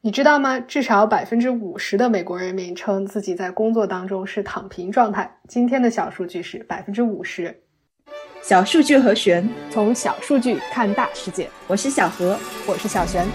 你知道吗？至少百分之五十的美国人民称自己在工作当中是躺平状态。今天的小数据是百分之五十。小数据和玄，从小数据看大世界。我是小何，我是小璇。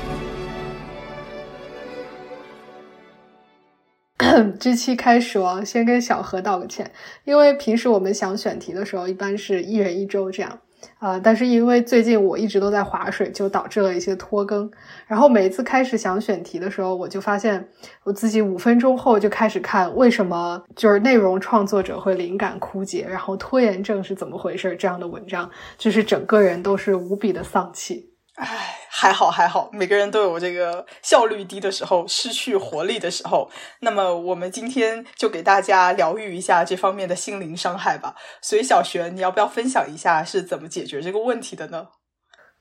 这期开始啊，先跟小何道个歉，因为平时我们想选题的时候，一般是一人一周这样。啊，但是因为最近我一直都在划水，就导致了一些拖更。然后每一次开始想选题的时候，我就发现我自己五分钟后就开始看为什么就是内容创作者会灵感枯竭，然后拖延症是怎么回事这样的文章，就是整个人都是无比的丧气。唉，还好还好，每个人都有这个效率低的时候，失去活力的时候。那么，我们今天就给大家疗愈一下这方面的心灵伤害吧。所以，小璇，你要不要分享一下是怎么解决这个问题的呢？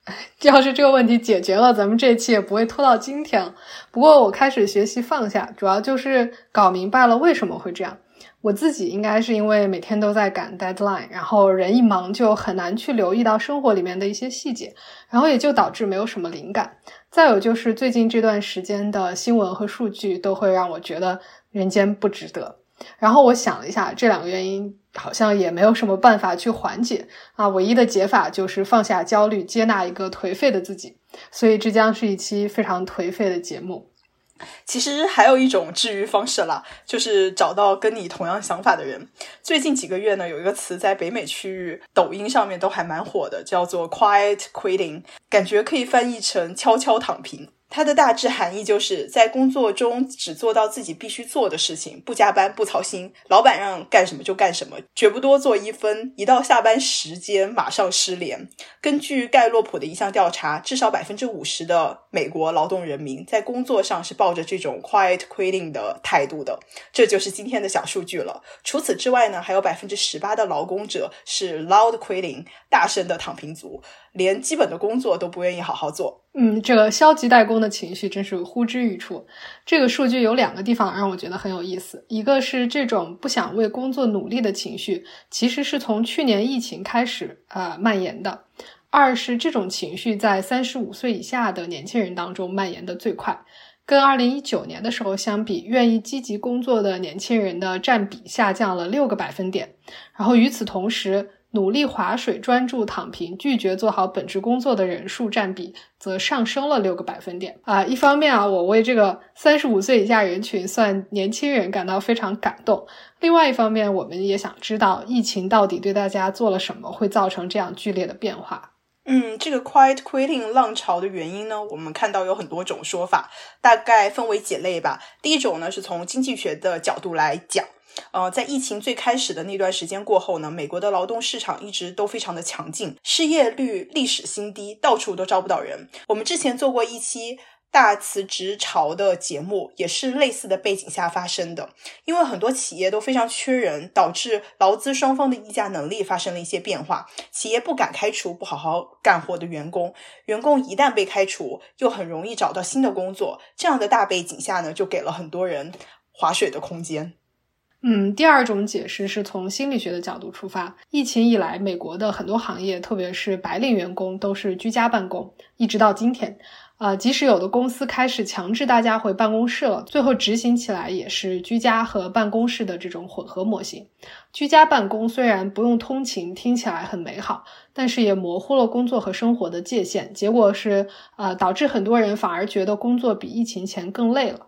要是这个问题解决了，咱们这期也不会拖到今天。不过，我开始学习放下，主要就是搞明白了为什么会这样。我自己应该是因为每天都在赶 deadline，然后人一忙就很难去留意到生活里面的一些细节，然后也就导致没有什么灵感。再有就是最近这段时间的新闻和数据都会让我觉得人间不值得。然后我想了一下，这两个原因好像也没有什么办法去缓解啊，唯一的解法就是放下焦虑，接纳一个颓废的自己。所以这将是一期非常颓废的节目。其实还有一种治愈方式啦，就是找到跟你同样想法的人。最近几个月呢，有一个词在北美区域抖音上面都还蛮火的，叫做 “quiet quitting”，感觉可以翻译成“悄悄躺平”。它的大致含义就是在工作中只做到自己必须做的事情，不加班、不操心，老板让干什么就干什么，绝不多做一分。一到下班时间，马上失联。根据盖洛普的一项调查，至少百分之五十的美国劳动人民在工作上是抱着这种 quiet quitting 的态度的。这就是今天的小数据了。除此之外呢，还有百分之十八的劳工者是 loud quitting，大声的躺平族。连基本的工作都不愿意好好做，嗯，这个消极怠工的情绪真是呼之欲出。这个数据有两个地方让我觉得很有意思，一个是这种不想为工作努力的情绪，其实是从去年疫情开始啊蔓延的；二是这种情绪在三十五岁以下的年轻人当中蔓延的最快，跟二零一九年的时候相比，愿意积极工作的年轻人的占比下降了六个百分点。然后与此同时，努力划水、专注躺平、拒绝做好本职工作的人数占比则上升了六个百分点啊！一方面啊，我为这个三十五岁以下人群算年轻人感到非常感动；另外一方面，我们也想知道疫情到底对大家做了什么，会造成这样剧烈的变化。嗯，这个 quiet quitting 浪潮的原因呢，我们看到有很多种说法，大概分为几类吧。第一种呢，是从经济学的角度来讲。呃，在疫情最开始的那段时间过后呢，美国的劳动市场一直都非常的强劲，失业率历史新低，到处都招不到人。我们之前做过一期大辞职潮的节目，也是类似的背景下发生的。因为很多企业都非常缺人，导致劳资双方的议价能力发生了一些变化，企业不敢开除不好好干活的员工，员工一旦被开除，又很容易找到新的工作。这样的大背景下呢，就给了很多人划水的空间。嗯，第二种解释是从心理学的角度出发。疫情以来，美国的很多行业，特别是白领员工，都是居家办公，一直到今天。啊，即使有的公司开始强制大家回办公室了，最后执行起来也是居家和办公室的这种混合模型。居家办公虽然不用通勤，听起来很美好，但是也模糊了工作和生活的界限。结果是，呃，导致很多人反而觉得工作比疫情前更累了。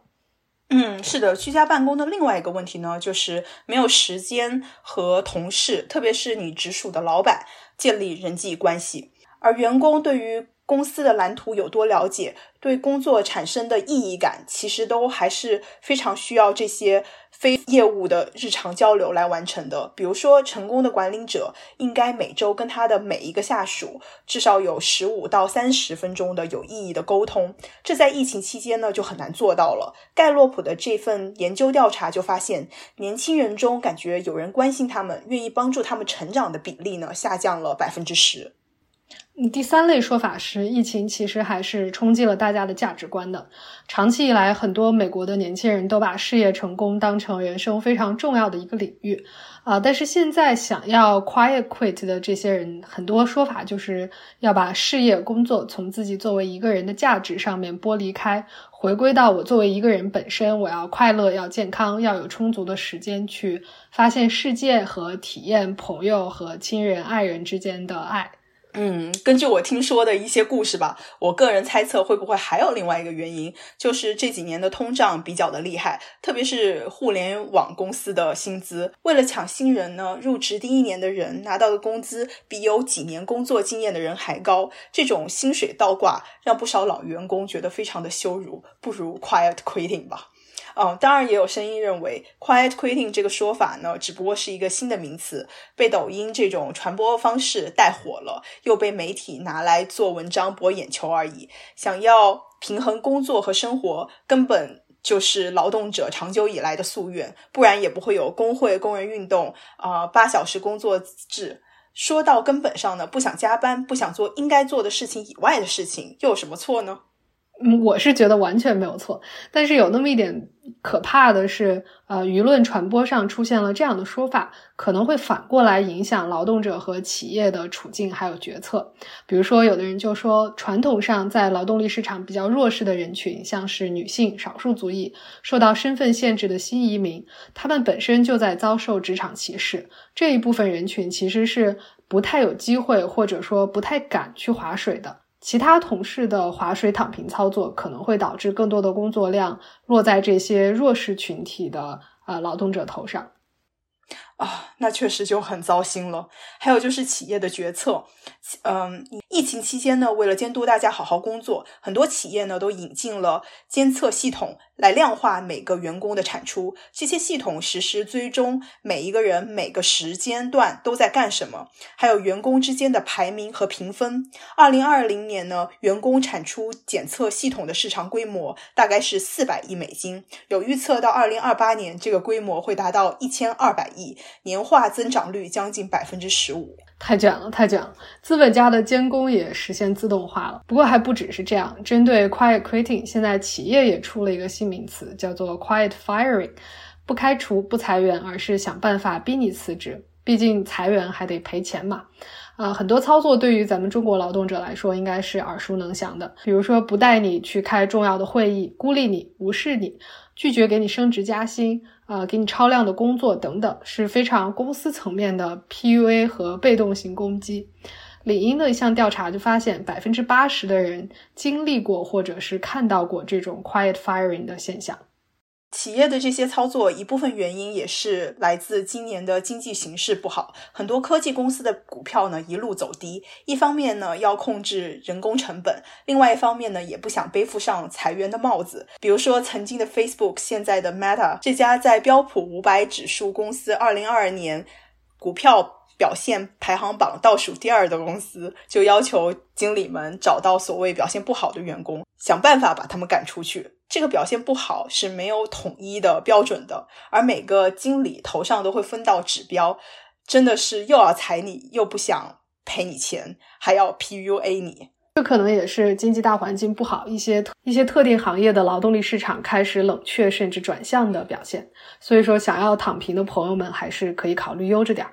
嗯，是的，居家办公的另外一个问题呢，就是没有时间和同事，特别是你直属的老板建立人际关系，而员工对于。公司的蓝图有多了解，对工作产生的意义感，其实都还是非常需要这些非业务的日常交流来完成的。比如说，成功的管理者应该每周跟他的每一个下属至少有十五到三十分钟的有意义的沟通，这在疫情期间呢就很难做到了。盖洛普的这份研究调查就发现，年轻人中感觉有人关心他们、愿意帮助他们成长的比例呢下降了百分之十。第三类说法是，疫情其实还是冲击了大家的价值观的。长期以来，很多美国的年轻人都把事业成功当成人生非常重要的一个领域，啊，但是现在想要 quiet 的这些人，很多说法就是要把事业工作从自己作为一个人的价值上面剥离开，回归到我作为一个人本身，我要快乐，要健康，要有充足的时间去发现世界和体验朋友和亲人、爱人之间的爱。嗯，根据我听说的一些故事吧，我个人猜测会不会还有另外一个原因，就是这几年的通胀比较的厉害，特别是互联网公司的薪资，为了抢新人呢，入职第一年的人拿到的工资比有几年工作经验的人还高，这种薪水倒挂让不少老员工觉得非常的羞辱，不如 quiet quitting 吧。嗯，当然也有声音认为，quiet quitting 这个说法呢，只不过是一个新的名词，被抖音这种传播方式带火了，又被媒体拿来做文章博眼球而已。想要平衡工作和生活，根本就是劳动者长久以来的夙愿，不然也不会有工会、工人运动啊，八小时工作制。说到根本上呢，不想加班，不想做应该做的事情以外的事情，又有什么错呢？嗯，我是觉得完全没有错，但是有那么一点可怕的是，呃，舆论传播上出现了这样的说法，可能会反过来影响劳动者和企业的处境还有决策。比如说，有的人就说，传统上在劳动力市场比较弱势的人群，像是女性、少数族裔、受到身份限制的新移民，他们本身就在遭受职场歧视。这一部分人群其实是不太有机会，或者说不太敢去划水的。其他同事的划水躺平操作可能会导致更多的工作量落在这些弱势群体的呃劳动者头上。啊，那确实就很糟心了。还有就是企业的决策，嗯，疫情期间呢，为了监督大家好好工作，很多企业呢都引进了监测系统来量化每个员工的产出。这些系统实时追踪每一个人每个时间段都在干什么，还有员工之间的排名和评分。二零二零年呢，员工产出检测系统的市场规模大概是四百亿美金，有预测到二零二八年这个规模会达到一千二百亿。年化增长率将近百分之十五，太卷了，太卷了！资本家的监工也实现自动化了。不过还不只是这样，针对 quiet quitting，现在企业也出了一个新名词，叫做 quiet firing，不开除、不裁员，而是想办法逼你辞职。毕竟裁员还得赔钱嘛。啊，很多操作对于咱们中国劳动者来说，应该是耳熟能详的。比如说，不带你去开重要的会议，孤立你，无视你，拒绝给你升职加薪，呃，给你超量的工作等等，是非常公司层面的 PUA 和被动型攻击。领英的一项调查就发现，百分之八十的人经历过或者是看到过这种 quiet firing 的现象。企业的这些操作，一部分原因也是来自今年的经济形势不好，很多科技公司的股票呢一路走低。一方面呢要控制人工成本，另外一方面呢也不想背负上裁员的帽子。比如说曾经的 Facebook，现在的 Meta，这家在标普五百指数公司二零二二年股票。表现排行榜倒数第二的公司，就要求经理们找到所谓表现不好的员工，想办法把他们赶出去。这个表现不好是没有统一的标准的，而每个经理头上都会分到指标，真的是又要裁你，又不想赔你钱，还要 PUA 你。这可能也是经济大环境不好，一些一些特定行业的劳动力市场开始冷却甚至转向的表现。所以说，想要躺平的朋友们，还是可以考虑悠着点儿。